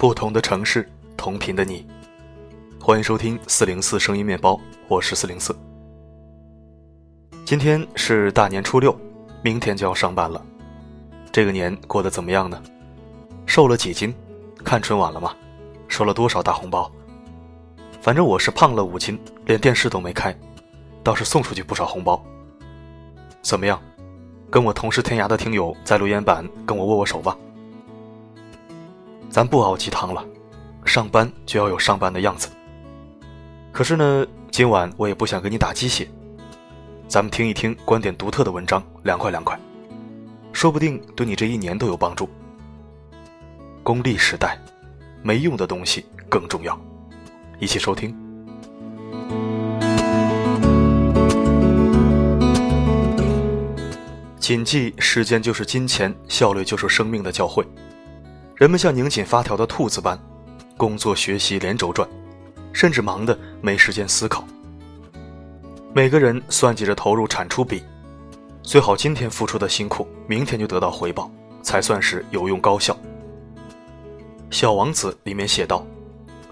不同的城市，同频的你，欢迎收听四零四声音面包，我是四零四。今天是大年初六，明天就要上班了。这个年过得怎么样呢？瘦了几斤？看春晚了吗？收了多少大红包？反正我是胖了五斤，连电视都没开，倒是送出去不少红包。怎么样？跟我同是天涯的听友在留言板跟我握握手吧。咱不熬鸡汤了，上班就要有上班的样子。可是呢，今晚我也不想给你打鸡血。咱们听一听观点独特的文章，凉快凉快，说不定对你这一年都有帮助。功利时代，没用的东西更重要。一起收听。谨记：时间就是金钱，效率就是生命的教诲。人们像拧紧发条的兔子般，工作学习连轴转，甚至忙得没时间思考。每个人算计着投入产出比，最好今天付出的辛苦，明天就得到回报，才算是有用高效。《小王子》里面写道：“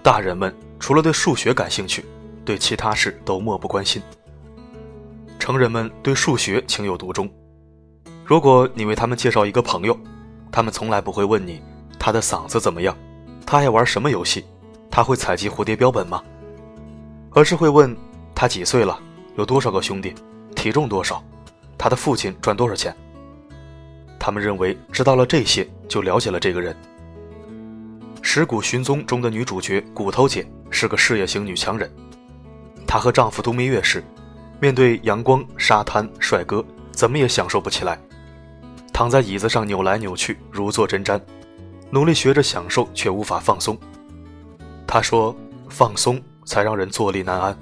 大人们除了对数学感兴趣，对其他事都漠不关心。成人们对数学情有独钟。如果你为他们介绍一个朋友，他们从来不会问你他的嗓子怎么样，他爱玩什么游戏，他会采集蝴蝶标本吗？而是会问他几岁了。”有多少个兄弟，体重多少，他的父亲赚多少钱？他们认为知道了这些就了解了这个人。《石骨寻踪》中的女主角骨头姐是个事业型女强人，她和丈夫度蜜月时，面对阳光、沙滩、帅哥，怎么也享受不起来，躺在椅子上扭来扭去，如坐针毡，努力学着享受，却无法放松。他说：“放松才让人坐立难安。”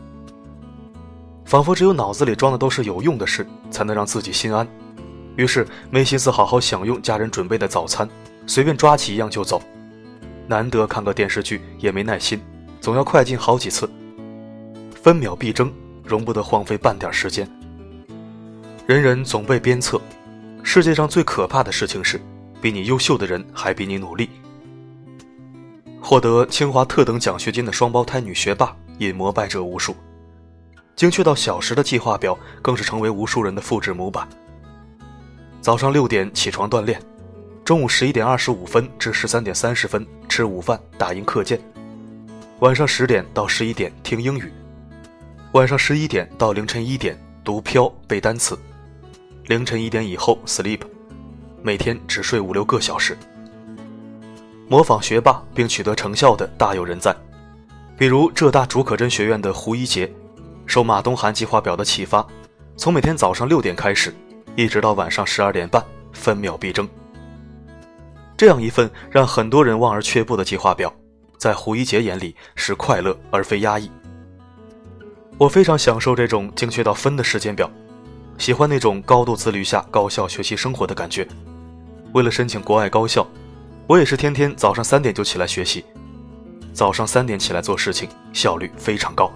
仿佛只有脑子里装的都是有用的事，才能让自己心安。于是没心思好好享用家人准备的早餐，随便抓起一样就走。难得看个电视剧也没耐心，总要快进好几次。分秒必争，容不得荒废半点时间。人人总被鞭策，世界上最可怕的事情是，比你优秀的人还比你努力。获得清华特等奖学金的双胞胎女学霸，引膜拜者无数。精确到小时的计划表，更是成为无数人的复制模板。早上六点起床锻炼，中午十一点二十五分至十三点三十分吃午饭打印课件，晚上十点到十一点听英语，晚上十一点到凌晨一点读飘背单词，凌晨一点以后 sleep，每天只睡五六个小时。模仿学霸并取得成效的大有人在，比如浙大竺可桢学院的胡一杰。受马东涵计划表的启发，从每天早上六点开始，一直到晚上十二点半，分秒必争。这样一份让很多人望而却步的计划表，在胡一杰眼里是快乐而非压抑。我非常享受这种精确到分的时间表，喜欢那种高度自律下高效学习生活的感觉。为了申请国外高校，我也是天天早上三点就起来学习，早上三点起来做事情，效率非常高。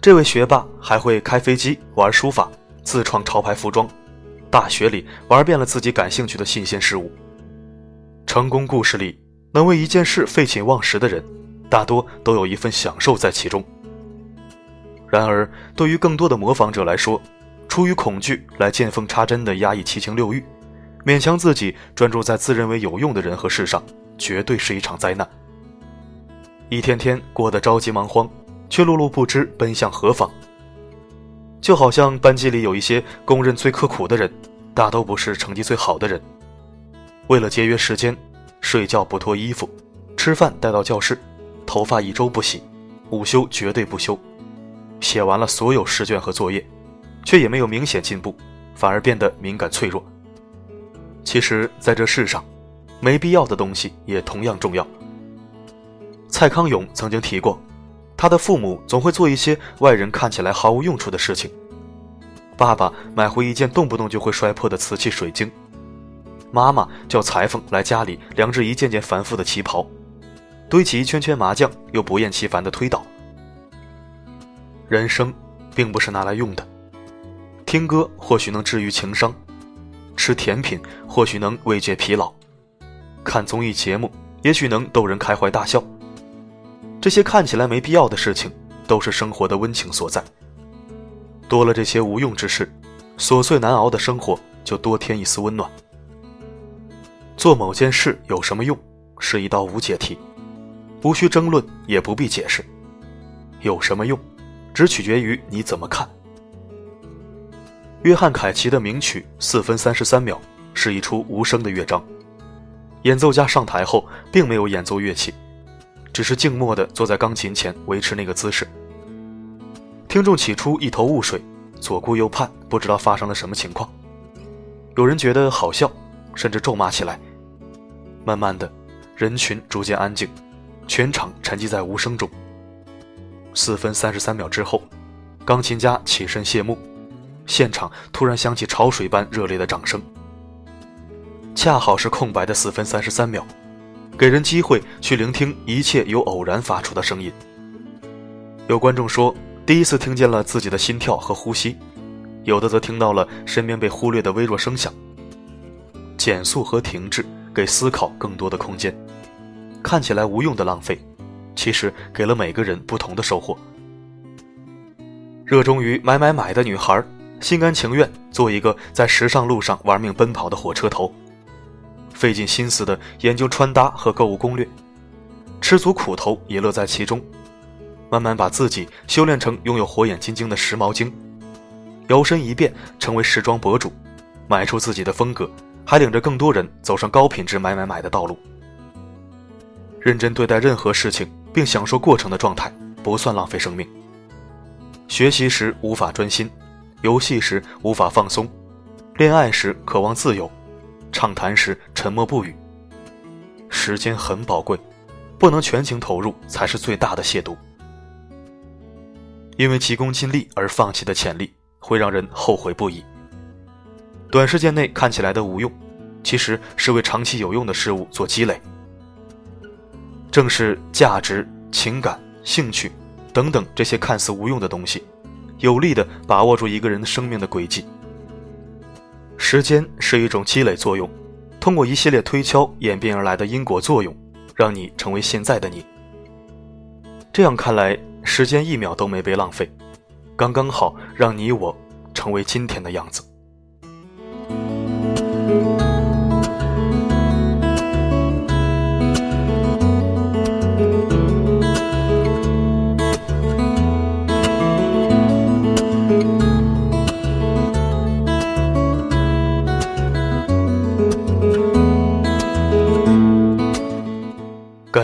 这位学霸还会开飞机、玩书法、自创潮牌服装，大学里玩遍了自己感兴趣的新鲜事物。成功故事里，能为一件事废寝忘食的人，大多都有一份享受在其中。然而，对于更多的模仿者来说，出于恐惧来见缝插针的压抑七情六欲，勉强自己专注在自认为有用的人和事上，绝对是一场灾难。一天天过得着急忙慌。却碌碌不知奔向何方。就好像班级里有一些公认最刻苦的人，大都不是成绩最好的人。为了节约时间，睡觉不脱衣服，吃饭带到教室，头发一周不洗，午休绝对不休，写完了所有试卷和作业，却也没有明显进步，反而变得敏感脆弱。其实，在这世上，没必要的东西也同样重要。蔡康永曾经提过。他的父母总会做一些外人看起来毫无用处的事情。爸爸买回一件动不动就会摔破的瓷器水晶，妈妈叫裁缝来家里量制一件件繁复的旗袍，堆起一圈圈麻将又不厌其烦地推倒。人生并不是拿来用的，听歌或许能治愈情伤，吃甜品或许能慰藉疲劳，看综艺节目也许能逗人开怀大笑。这些看起来没必要的事情，都是生活的温情所在。多了这些无用之事，琐碎难熬的生活就多添一丝温暖。做某件事有什么用，是一道无解题，无需争论，也不必解释。有什么用，只取决于你怎么看。约翰·凯奇的名曲《四分三十三秒》是一出无声的乐章，演奏家上台后并没有演奏乐器。只是静默地坐在钢琴前维持那个姿势。听众起初一头雾水，左顾右盼，不知道发生了什么情况。有人觉得好笑，甚至咒骂起来。慢慢的，人群逐渐安静，全场沉寂在无声中。四分三十三秒之后，钢琴家起身谢幕，现场突然响起潮水般热烈的掌声。恰好是空白的四分三十三秒。给人机会去聆听一切由偶然发出的声音。有观众说，第一次听见了自己的心跳和呼吸；有的则听到了身边被忽略的微弱声响。减速和停滞，给思考更多的空间。看起来无用的浪费，其实给了每个人不同的收获。热衷于买买买的女孩，心甘情愿做一个在时尚路上玩命奔跑的火车头。费尽心思的研究穿搭和购物攻略，吃足苦头也乐在其中，慢慢把自己修炼成拥有火眼金睛的时髦精，摇身一变成为时装博主，买出自己的风格，还领着更多人走上高品质买买买的道路。认真对待任何事情并享受过程的状态，不算浪费生命。学习时无法专心，游戏时无法放松，恋爱时渴望自由。畅谈时沉默不语。时间很宝贵，不能全情投入才是最大的亵渎。因为急功近利而放弃的潜力，会让人后悔不已。短时间内看起来的无用，其实是为长期有用的事物做积累。正是价值、情感、兴趣等等这些看似无用的东西，有力的把握住一个人生命的轨迹。时间是一种积累作用，通过一系列推敲演变而来的因果作用，让你成为现在的你。这样看来，时间一秒都没被浪费，刚刚好让你我成为今天的样子。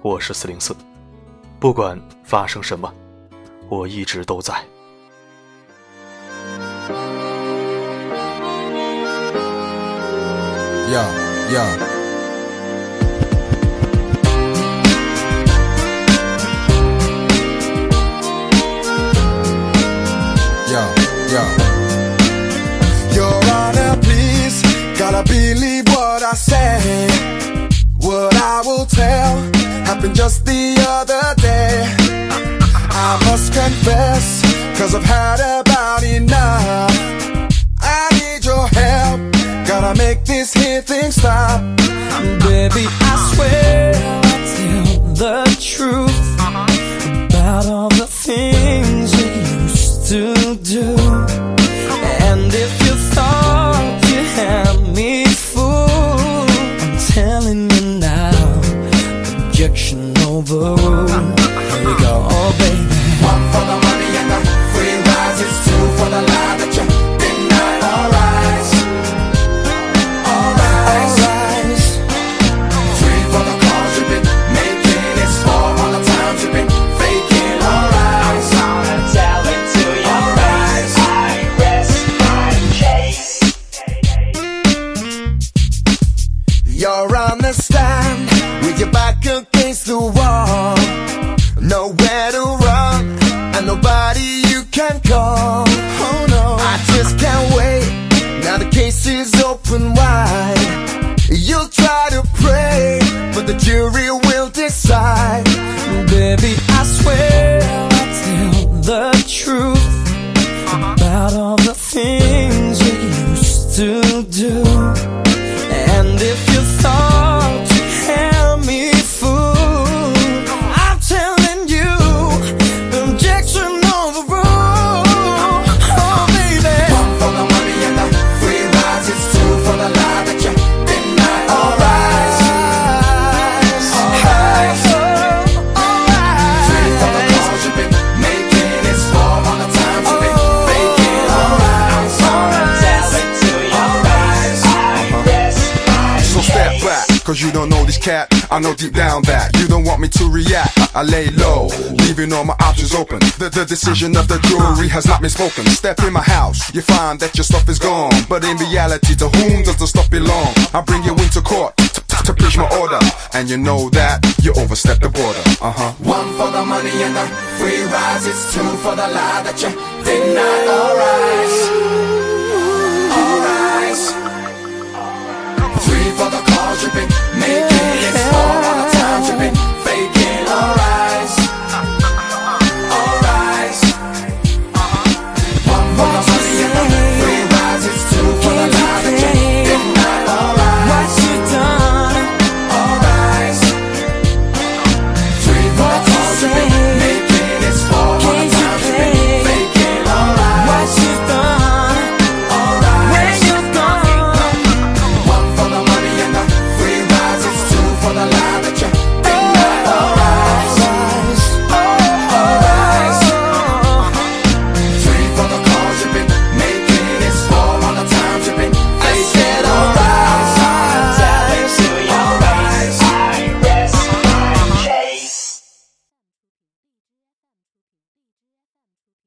我是四零四，不管发生什么，我一直都在。Yeah, yeah. Just the other day. I must confess, cause I've had about enough. I need your help, gotta make this here thing stop. Baby, I swear do. bitch cat. I know deep down that you don't want me to react. I lay low, leaving all my options open. The, the decision of the jury has not been spoken. Step in my house, you find that your stuff is gone. But in reality, to whom does the stuff belong? I bring you into court to preach my order. And you know that you overstepped the border. Uh huh. One for the money and the free rise. It's two for the lie that you did not. All rise. All rise. Three for the cause you've been made.